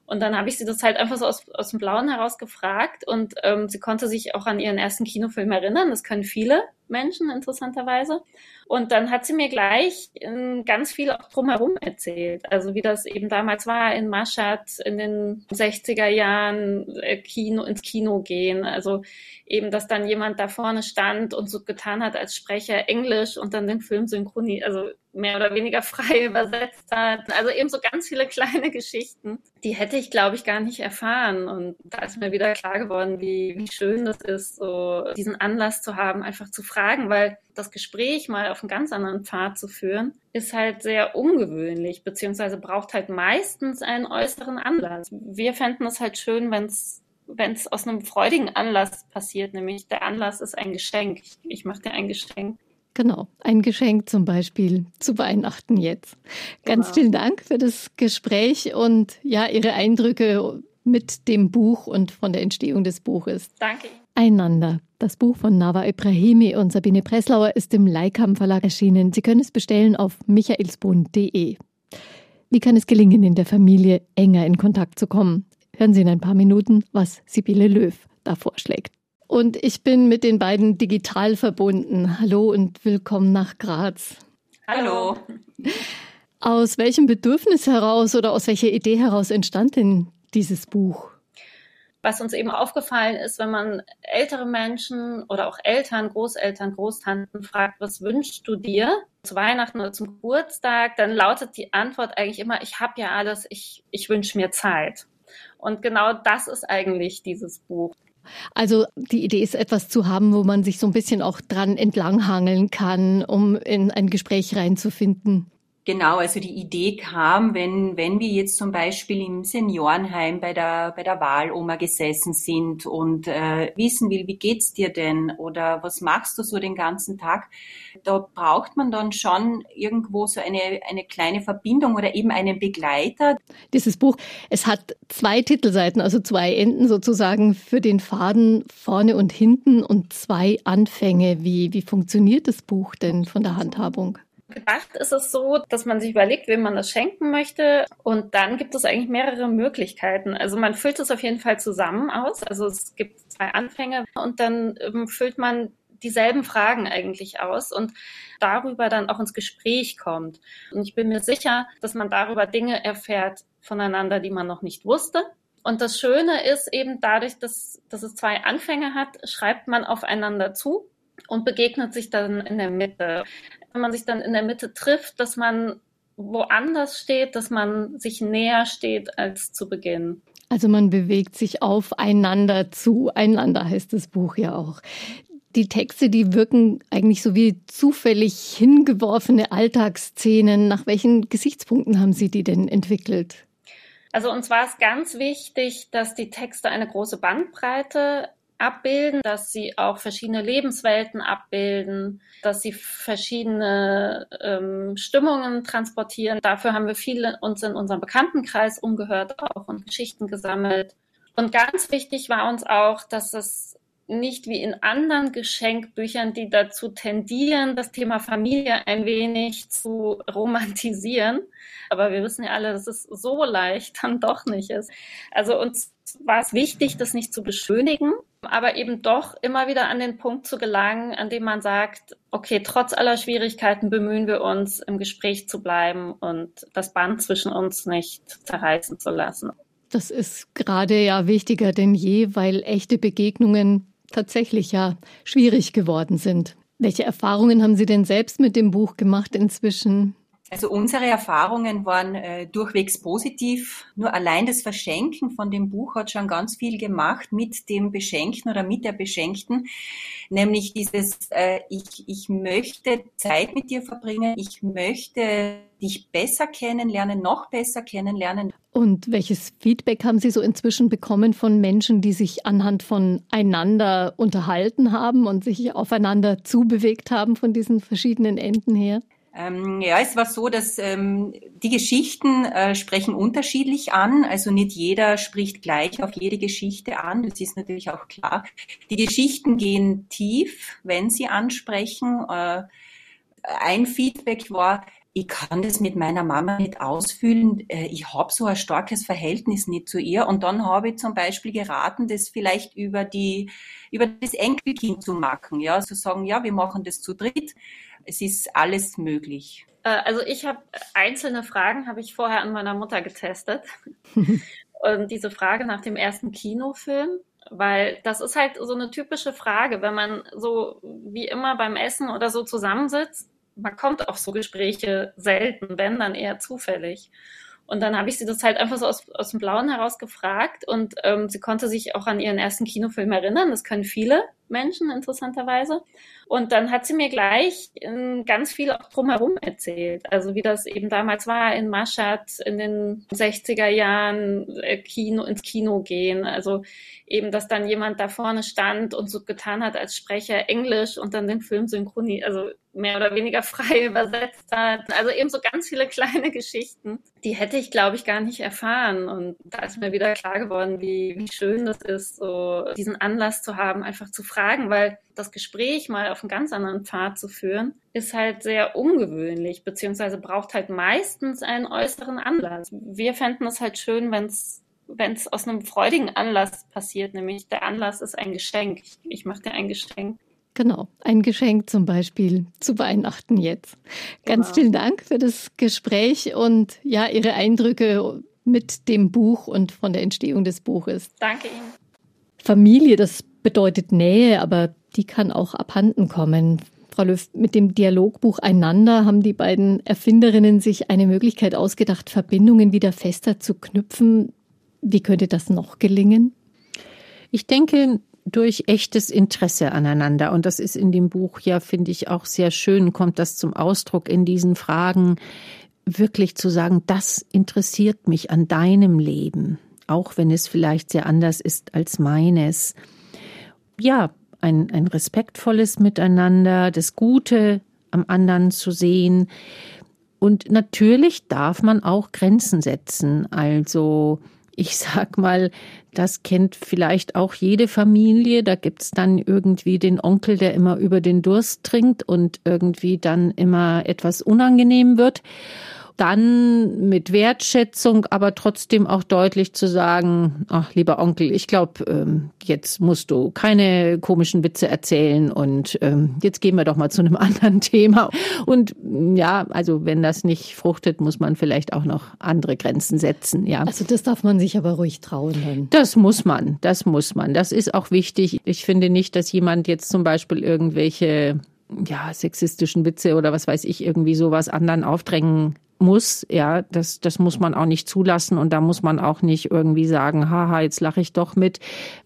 Und dann habe ich sie das halt einfach so aus, aus dem Blauen heraus gefragt und ähm, sie konnte sich auch an ihren ersten Kinofilm erinnern. Das können viele Menschen interessanterweise. Und dann hat sie mir gleich ähm, ganz viel auch drumherum erzählt. Also wie das eben damals war in Maschat in den 60er Jahren äh, Kino, ins Kino gehen. Also eben, dass dann jemand da vorne stand und so getan hat als Sprecher Englisch und dann den Film synchroni, also mehr oder weniger frei übersetzt hat. Also eben so ganz viele kleine Geschichten, die hätte ich, glaube ich, gar nicht erfahren. Und da ist mir wieder klar geworden, wie, wie schön das ist, so diesen Anlass zu haben, einfach zu fragen, weil das Gespräch mal auf einen ganz anderen Pfad zu führen, ist halt sehr ungewöhnlich, beziehungsweise braucht halt meistens einen äußeren Anlass. Wir fänden es halt schön, wenn es wenn es aus einem freudigen Anlass passiert, nämlich der Anlass ist ein Geschenk. Ich, ich mache dir ein Geschenk. Genau, ein Geschenk zum Beispiel zu Weihnachten jetzt. Ganz genau. vielen Dank für das Gespräch und ja, Ihre Eindrücke mit dem Buch und von der Entstehung des Buches. Danke. Einander. Das Buch von Nava Ibrahimi und Sabine Breslauer ist im Leikam Verlag erschienen. Sie können es bestellen auf michaelsbund.de. Wie kann es gelingen, in der Familie enger in Kontakt zu kommen? Hören Sie in ein paar Minuten, was Sibylle Löw da vorschlägt. Und ich bin mit den beiden digital verbunden. Hallo und willkommen nach Graz. Hallo. Aus welchem Bedürfnis heraus oder aus welcher Idee heraus entstand denn dieses Buch? Was uns eben aufgefallen ist, wenn man ältere Menschen oder auch Eltern, Großeltern, Großtanten fragt, was wünschst du dir zu Weihnachten oder zum Geburtstag, dann lautet die Antwort eigentlich immer, ich habe ja alles, ich, ich wünsche mir Zeit. Und genau das ist eigentlich dieses Buch. Also die Idee ist, etwas zu haben, wo man sich so ein bisschen auch dran entlanghangeln kann, um in ein Gespräch reinzufinden. Genau, also die Idee kam, wenn, wenn wir jetzt zum Beispiel im Seniorenheim bei der, bei der Wahloma gesessen sind und äh, wissen will, wie geht's dir denn oder was machst du so den ganzen Tag, da braucht man dann schon irgendwo so eine, eine kleine Verbindung oder eben einen Begleiter. Dieses Buch, es hat zwei Titelseiten, also zwei Enden sozusagen für den Faden vorne und hinten und zwei Anfänge. Wie, wie funktioniert das Buch denn von der Handhabung? Gedacht ist es so, dass man sich überlegt, wem man das schenken möchte. Und dann gibt es eigentlich mehrere Möglichkeiten. Also man füllt es auf jeden Fall zusammen aus. Also es gibt zwei Anfänge und dann ähm, füllt man dieselben Fragen eigentlich aus und darüber dann auch ins Gespräch kommt. Und ich bin mir sicher, dass man darüber Dinge erfährt voneinander, die man noch nicht wusste. Und das Schöne ist eben dadurch, dass, dass es zwei Anfänge hat, schreibt man aufeinander zu und begegnet sich dann in der Mitte wenn man sich dann in der Mitte trifft, dass man woanders steht, dass man sich näher steht als zu Beginn. Also man bewegt sich aufeinander zu. Einander heißt das Buch ja auch. Die Texte, die wirken eigentlich so wie zufällig hingeworfene Alltagsszenen. Nach welchen Gesichtspunkten haben Sie die denn entwickelt? Also uns war es ganz wichtig, dass die Texte eine große Bandbreite abbilden, dass sie auch verschiedene Lebenswelten abbilden, dass sie verschiedene ähm, Stimmungen transportieren. Dafür haben wir viele uns in unserem Bekanntenkreis umgehört auch und Geschichten gesammelt. Und ganz wichtig war uns auch, dass es nicht wie in anderen Geschenkbüchern, die dazu tendieren, das Thema Familie ein wenig zu romantisieren. Aber wir wissen ja alle, dass es so leicht dann doch nicht ist. Also uns war es wichtig, das nicht zu beschönigen, aber eben doch immer wieder an den Punkt zu gelangen, an dem man sagt, okay, trotz aller Schwierigkeiten bemühen wir uns, im Gespräch zu bleiben und das Band zwischen uns nicht zerreißen zu lassen. Das ist gerade ja wichtiger denn je, weil echte Begegnungen tatsächlich ja schwierig geworden sind. Welche Erfahrungen haben Sie denn selbst mit dem Buch gemacht inzwischen? Also unsere Erfahrungen waren äh, durchwegs positiv. Nur allein das Verschenken von dem Buch hat schon ganz viel gemacht mit dem Beschenkten oder mit der Beschenkten. Nämlich dieses, äh, ich, ich möchte Zeit mit dir verbringen, ich möchte dich besser kennenlernen, noch besser kennenlernen. Und welches Feedback haben Sie so inzwischen bekommen von Menschen, die sich anhand von einander unterhalten haben und sich aufeinander zubewegt haben von diesen verschiedenen Enden her? Ähm, ja, es war so, dass ähm, die Geschichten äh, sprechen unterschiedlich an. Also nicht jeder spricht gleich auf jede Geschichte an. Das ist natürlich auch klar. Die Geschichten gehen tief, wenn sie ansprechen. Äh, ein Feedback war, ich kann das mit meiner Mama nicht ausfüllen. Äh, ich habe so ein starkes Verhältnis nicht zu ihr. Und dann habe ich zum Beispiel geraten, das vielleicht über die, über das Enkelkind zu machen. Ja, zu sagen, ja, wir machen das zu dritt es ist alles möglich. Äh, also ich habe einzelne Fragen, habe ich vorher an meiner Mutter getestet. Und diese Frage nach dem ersten Kinofilm, weil das ist halt so eine typische Frage, wenn man so wie immer beim Essen oder so zusammensitzt, man kommt auf so Gespräche selten, wenn dann eher zufällig. Und dann habe ich sie das halt einfach so aus, aus dem Blauen heraus gefragt und ähm, sie konnte sich auch an ihren ersten Kinofilm erinnern. Das können viele Menschen interessanterweise. Und dann hat sie mir gleich ähm, ganz viel auch drumherum erzählt. Also wie das eben damals war in Mashhad in den 60er Jahren äh, Kino ins Kino gehen. Also eben, dass dann jemand da vorne stand und so getan hat als Sprecher Englisch und dann den Film synchronisiert, also mehr oder weniger frei übersetzt hat. Also eben so ganz viele kleine Geschichten, die hätte ich, glaube ich, gar nicht erfahren. Und da ist mir wieder klar geworden, wie, wie schön das ist, so diesen Anlass zu haben, einfach zu fragen, weil das Gespräch mal auf einen ganz anderen Pfad zu führen, ist halt sehr ungewöhnlich, beziehungsweise braucht halt meistens einen äußeren Anlass. Wir fänden es halt schön, wenn es wenn es aus einem freudigen Anlass passiert, nämlich der Anlass ist ein Geschenk. Ich, ich mache dir ein Geschenk. Genau, ein Geschenk zum Beispiel zu Weihnachten jetzt. Ganz genau. vielen Dank für das Gespräch und ja, Ihre Eindrücke mit dem Buch und von der Entstehung des Buches. Danke Ihnen. Familie, das bedeutet Nähe, aber die kann auch abhanden kommen. Frau Löw, mit dem Dialogbuch Einander haben die beiden Erfinderinnen sich eine Möglichkeit ausgedacht, Verbindungen wieder fester zu knüpfen. Wie könnte das noch gelingen? Ich denke, durch echtes Interesse aneinander. Und das ist in dem Buch ja, finde ich, auch sehr schön, kommt das zum Ausdruck in diesen Fragen, wirklich zu sagen, das interessiert mich an deinem Leben, auch wenn es vielleicht sehr anders ist als meines. Ja, ein, ein respektvolles Miteinander, das Gute am anderen zu sehen. Und natürlich darf man auch Grenzen setzen. Also ich sag mal, das kennt vielleicht auch jede Familie. Da gibt's dann irgendwie den Onkel, der immer über den Durst trinkt und irgendwie dann immer etwas unangenehm wird dann mit Wertschätzung, aber trotzdem auch deutlich zu sagen, ach lieber Onkel, ich glaube, ähm, jetzt musst du keine komischen Witze erzählen und ähm, jetzt gehen wir doch mal zu einem anderen Thema. Und ja, also wenn das nicht fruchtet, muss man vielleicht auch noch andere Grenzen setzen. Ja. Also das darf man sich aber ruhig trauen. Dann. Das muss man, das muss man. Das ist auch wichtig. Ich finde nicht, dass jemand jetzt zum Beispiel irgendwelche ja, sexistischen Witze oder was weiß ich, irgendwie sowas anderen aufdrängen muss, ja, das, das muss man auch nicht zulassen und da muss man auch nicht irgendwie sagen, haha, jetzt lache ich doch mit.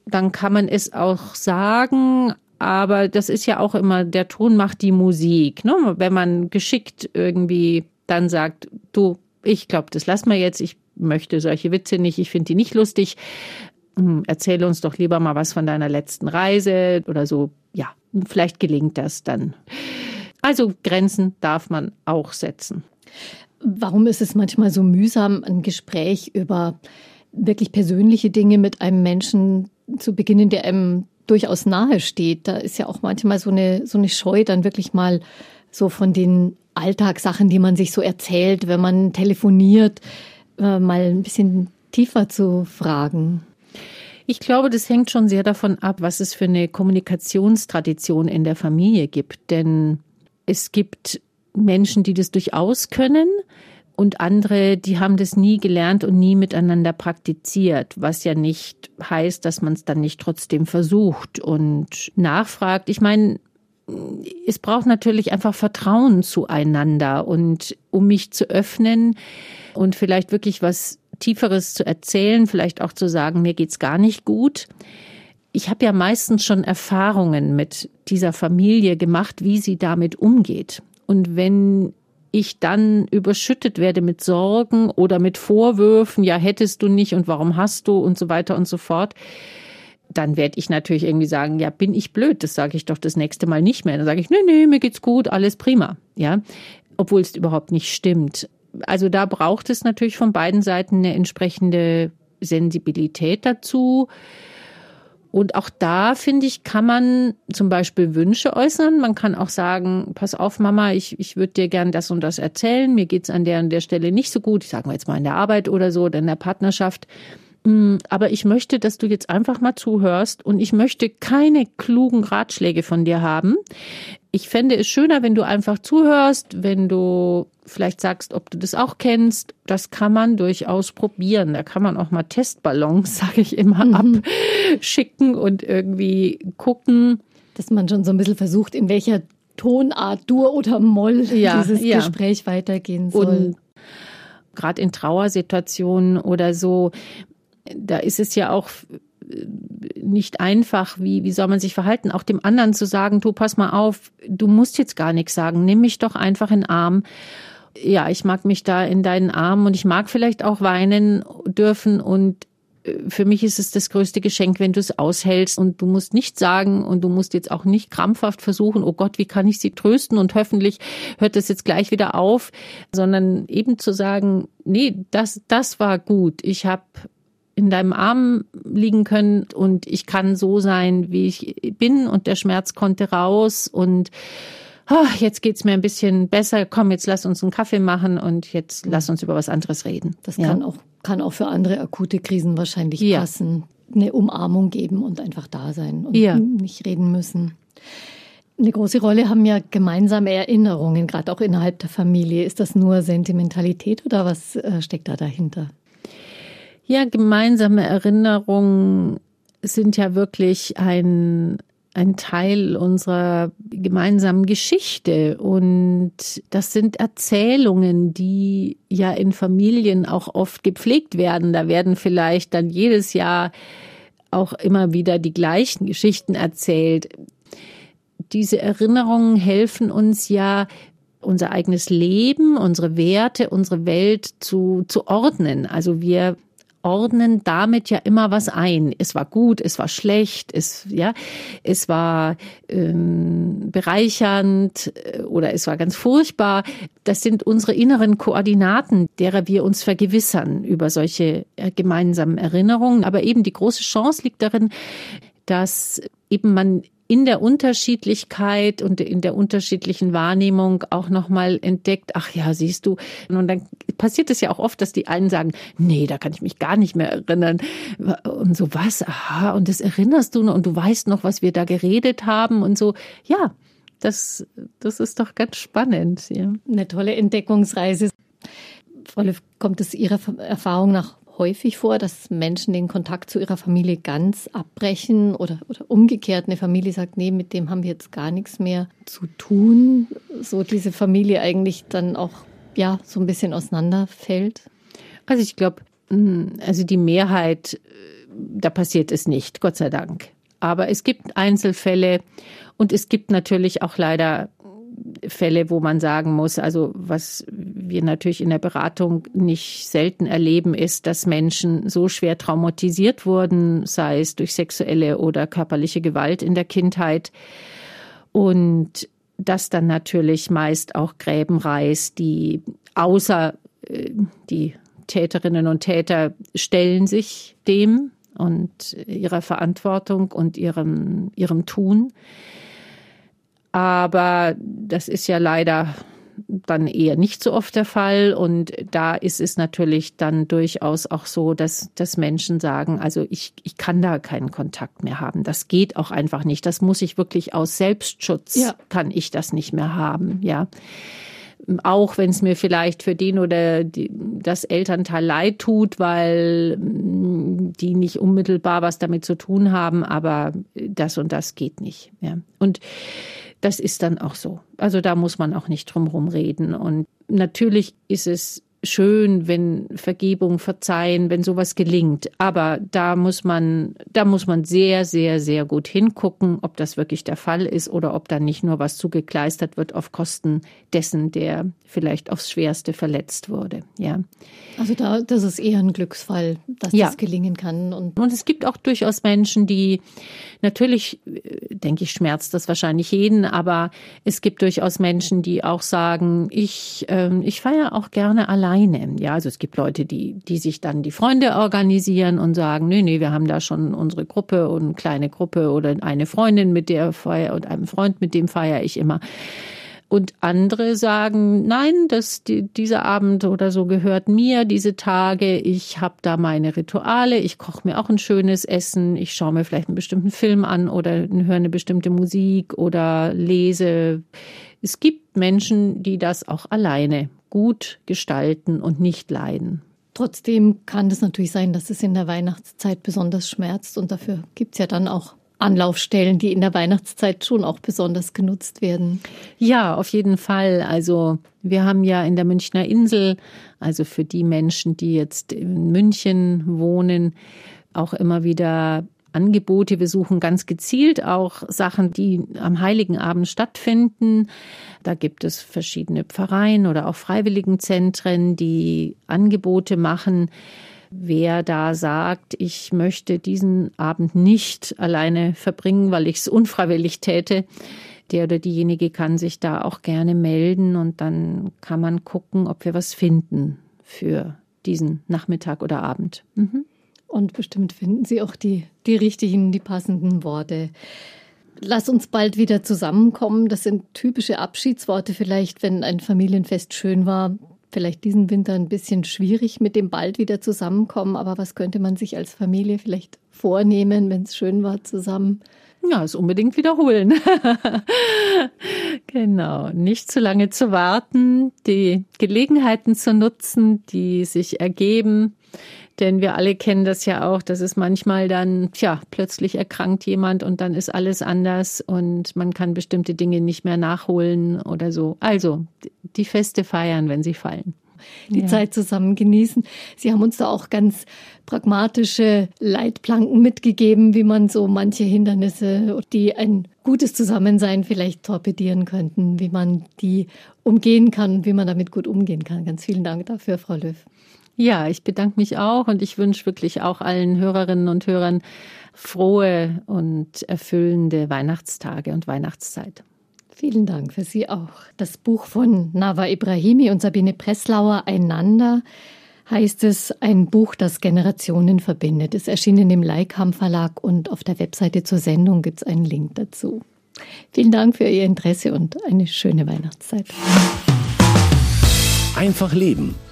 Dann kann man es auch sagen, aber das ist ja auch immer, der Ton macht die Musik. Ne? Wenn man geschickt irgendwie dann sagt, du, ich glaube, das lassen wir jetzt, ich möchte solche Witze nicht, ich finde die nicht lustig. Hm, erzähle uns doch lieber mal was von deiner letzten Reise oder so. Ja, vielleicht gelingt das dann. Also Grenzen darf man auch setzen. Warum ist es manchmal so mühsam, ein Gespräch über wirklich persönliche Dinge mit einem Menschen zu beginnen, der einem durchaus nahe steht? Da ist ja auch manchmal so eine, so eine Scheu, dann wirklich mal so von den Alltagssachen, die man sich so erzählt, wenn man telefoniert, äh, mal ein bisschen tiefer zu fragen. Ich glaube, das hängt schon sehr davon ab, was es für eine Kommunikationstradition in der Familie gibt. Denn es gibt Menschen, die das durchaus können und andere, die haben das nie gelernt und nie miteinander praktiziert, was ja nicht heißt, dass man es dann nicht trotzdem versucht und nachfragt. Ich meine, es braucht natürlich einfach Vertrauen zueinander und um mich zu öffnen und vielleicht wirklich was Tieferes zu erzählen, vielleicht auch zu sagen, mir geht's gar nicht gut. Ich habe ja meistens schon Erfahrungen mit dieser Familie gemacht, wie sie damit umgeht. Und wenn ich dann überschüttet werde mit Sorgen oder mit Vorwürfen, ja, hättest du nicht und warum hast du und so weiter und so fort, dann werde ich natürlich irgendwie sagen, ja, bin ich blöd, das sage ich doch das nächste Mal nicht mehr. Dann sage ich, nee, nee, mir geht's gut, alles prima, ja, obwohl es überhaupt nicht stimmt. Also da braucht es natürlich von beiden Seiten eine entsprechende Sensibilität dazu. Und auch da, finde ich, kann man zum Beispiel Wünsche äußern. Man kann auch sagen, pass auf, Mama, ich, ich würde dir gern das und das erzählen. Mir geht's an der und der Stelle nicht so gut. Ich sage mal jetzt mal in der Arbeit oder so oder in der Partnerschaft. Mm, aber ich möchte, dass du jetzt einfach mal zuhörst und ich möchte keine klugen Ratschläge von dir haben. Ich fände es schöner, wenn du einfach zuhörst, wenn du vielleicht sagst, ob du das auch kennst. Das kann man durchaus probieren. Da kann man auch mal Testballons, sage ich immer, mhm. abschicken und irgendwie gucken. Dass man schon so ein bisschen versucht, in welcher Tonart, Dur oder Moll, ja, dieses ja. Gespräch weitergehen soll. Und gerade in Trauersituationen oder so, da ist es ja auch nicht einfach, wie, wie soll man sich verhalten, auch dem anderen zu sagen, du pass mal auf, du musst jetzt gar nichts sagen, nimm mich doch einfach in den Arm. Ja, ich mag mich da in deinen Arm und ich mag vielleicht auch weinen dürfen und äh, für mich ist es das größte Geschenk, wenn du es aushältst und du musst nicht sagen und du musst jetzt auch nicht krampfhaft versuchen, oh Gott, wie kann ich sie trösten und hoffentlich hört das jetzt gleich wieder auf, sondern eben zu sagen, nee, das, das war gut. Ich habe in deinem Arm liegen können und ich kann so sein, wie ich bin und der Schmerz konnte raus und oh, jetzt geht's mir ein bisschen besser. Komm, jetzt lass uns einen Kaffee machen und jetzt lass uns über was anderes reden. Das ja. kann auch kann auch für andere akute Krisen wahrscheinlich ja. passen. Eine Umarmung geben und einfach da sein und ja. nicht reden müssen. Eine große Rolle haben ja gemeinsame Erinnerungen, gerade auch innerhalb der Familie. Ist das nur Sentimentalität oder was äh, steckt da dahinter? Ja, gemeinsame Erinnerungen sind ja wirklich ein, ein Teil unserer gemeinsamen Geschichte. Und das sind Erzählungen, die ja in Familien auch oft gepflegt werden. Da werden vielleicht dann jedes Jahr auch immer wieder die gleichen Geschichten erzählt. Diese Erinnerungen helfen uns ja, unser eigenes Leben, unsere Werte, unsere Welt zu, zu ordnen. Also wir ordnen damit ja immer was ein. Es war gut, es war schlecht, es ja, es war ähm, bereichernd äh, oder es war ganz furchtbar. Das sind unsere inneren Koordinaten, derer wir uns vergewissern über solche äh, gemeinsamen Erinnerungen. Aber eben die große Chance liegt darin, dass eben man in der Unterschiedlichkeit und in der unterschiedlichen Wahrnehmung auch nochmal entdeckt, ach ja, siehst du. Und dann passiert es ja auch oft, dass die einen sagen, nee, da kann ich mich gar nicht mehr erinnern. Und so was, aha, und das erinnerst du noch und du weißt noch, was wir da geredet haben und so. Ja, das, das ist doch ganz spannend. Ja. Eine tolle Entdeckungsreise. Frau Löw, kommt es Ihrer Erfahrung nach häufig vor, dass Menschen den Kontakt zu ihrer Familie ganz abbrechen oder, oder umgekehrt eine Familie sagt, nee, mit dem haben wir jetzt gar nichts mehr zu tun, so diese Familie eigentlich dann auch ja so ein bisschen auseinanderfällt? Also ich glaube, hm, also die Mehrheit, da passiert es nicht, Gott sei Dank. Aber es gibt Einzelfälle und es gibt natürlich auch leider Fälle, wo man sagen muss, also was wir natürlich in der Beratung nicht selten erleben, ist, dass Menschen so schwer traumatisiert wurden, sei es durch sexuelle oder körperliche Gewalt in der Kindheit. Und das dann natürlich meist auch Gräben reißt, die außer äh, die Täterinnen und Täter stellen sich dem und ihrer Verantwortung und ihrem, ihrem Tun. Aber das ist ja leider dann eher nicht so oft der Fall. Und da ist es natürlich dann durchaus auch so, dass, dass Menschen sagen, also ich, ich kann da keinen Kontakt mehr haben. Das geht auch einfach nicht. Das muss ich wirklich aus Selbstschutz, ja. kann ich das nicht mehr haben, ja. Auch wenn es mir vielleicht für den oder die, das Elternteil leid tut, weil mm, die nicht unmittelbar was damit zu tun haben, aber das und das geht nicht. Ja. Und das ist dann auch so. Also da muss man auch nicht drum reden. Und natürlich ist es schön, wenn Vergebung, Verzeihen, wenn sowas gelingt. Aber da muss man, da muss man sehr, sehr, sehr gut hingucken, ob das wirklich der Fall ist oder ob da nicht nur was zugekleistert wird auf Kosten dessen, der vielleicht aufs Schwerste verletzt wurde. Ja. Also da, das ist eher ein Glücksfall, dass ja. das gelingen kann. Und, und es gibt auch durchaus Menschen, die natürlich, äh, denke ich, schmerzt das wahrscheinlich jeden, aber es gibt durchaus Menschen, die auch sagen, ich, äh, ich feiere auch gerne allein alleine. Ja, also es gibt Leute, die, die sich dann die Freunde organisieren und sagen, nee, nee, wir haben da schon unsere Gruppe und eine kleine Gruppe oder eine Freundin, mit der feier und einem Freund, mit dem feiere ich immer. Und andere sagen, nein, das, die, dieser Abend oder so gehört mir, diese Tage. Ich habe da meine Rituale, ich koche mir auch ein schönes Essen, ich schaue mir vielleicht einen bestimmten Film an oder höre eine bestimmte Musik oder lese. Es gibt Menschen, die das auch alleine gut gestalten und nicht leiden. Trotzdem kann es natürlich sein, dass es in der Weihnachtszeit besonders schmerzt und dafür gibt es ja dann auch Anlaufstellen, die in der Weihnachtszeit schon auch besonders genutzt werden. Ja, auf jeden Fall. Also wir haben ja in der Münchner Insel, also für die Menschen, die jetzt in München wohnen, auch immer wieder Angebote. Wir suchen ganz gezielt auch Sachen, die am Heiligen Abend stattfinden. Da gibt es verschiedene Pfarreien oder auch Freiwilligenzentren, die Angebote machen. Wer da sagt, ich möchte diesen Abend nicht alleine verbringen, weil ich es unfreiwillig täte, der oder diejenige kann sich da auch gerne melden und dann kann man gucken, ob wir was finden für diesen Nachmittag oder Abend. Mhm. Und bestimmt finden Sie auch die, die richtigen, die passenden Worte. Lass uns bald wieder zusammenkommen. Das sind typische Abschiedsworte vielleicht, wenn ein Familienfest schön war. Vielleicht diesen Winter ein bisschen schwierig mit dem bald wieder zusammenkommen. Aber was könnte man sich als Familie vielleicht vornehmen, wenn es schön war zusammen? Ja, es unbedingt wiederholen. genau. Nicht zu lange zu warten, die Gelegenheiten zu nutzen, die sich ergeben denn wir alle kennen das ja auch, dass es manchmal dann, tja, plötzlich erkrankt jemand und dann ist alles anders und man kann bestimmte Dinge nicht mehr nachholen oder so. Also die Feste feiern, wenn sie fallen die ja. Zeit zusammen genießen. Sie haben uns da auch ganz pragmatische Leitplanken mitgegeben, wie man so manche Hindernisse, die ein gutes Zusammensein vielleicht torpedieren könnten, wie man die umgehen kann, wie man damit gut umgehen kann. Ganz vielen Dank dafür, Frau Löw. Ja, ich bedanke mich auch und ich wünsche wirklich auch allen Hörerinnen und Hörern frohe und erfüllende Weihnachtstage und Weihnachtszeit. Vielen Dank für Sie auch. Das Buch von Nava Ibrahimi und Sabine Presslauer Einander heißt es ein Buch, das Generationen verbindet. Es erschienen im Leikam Verlag und auf der Webseite zur Sendung gibt es einen Link dazu. Vielen Dank für Ihr Interesse und eine schöne Weihnachtszeit. Einfach leben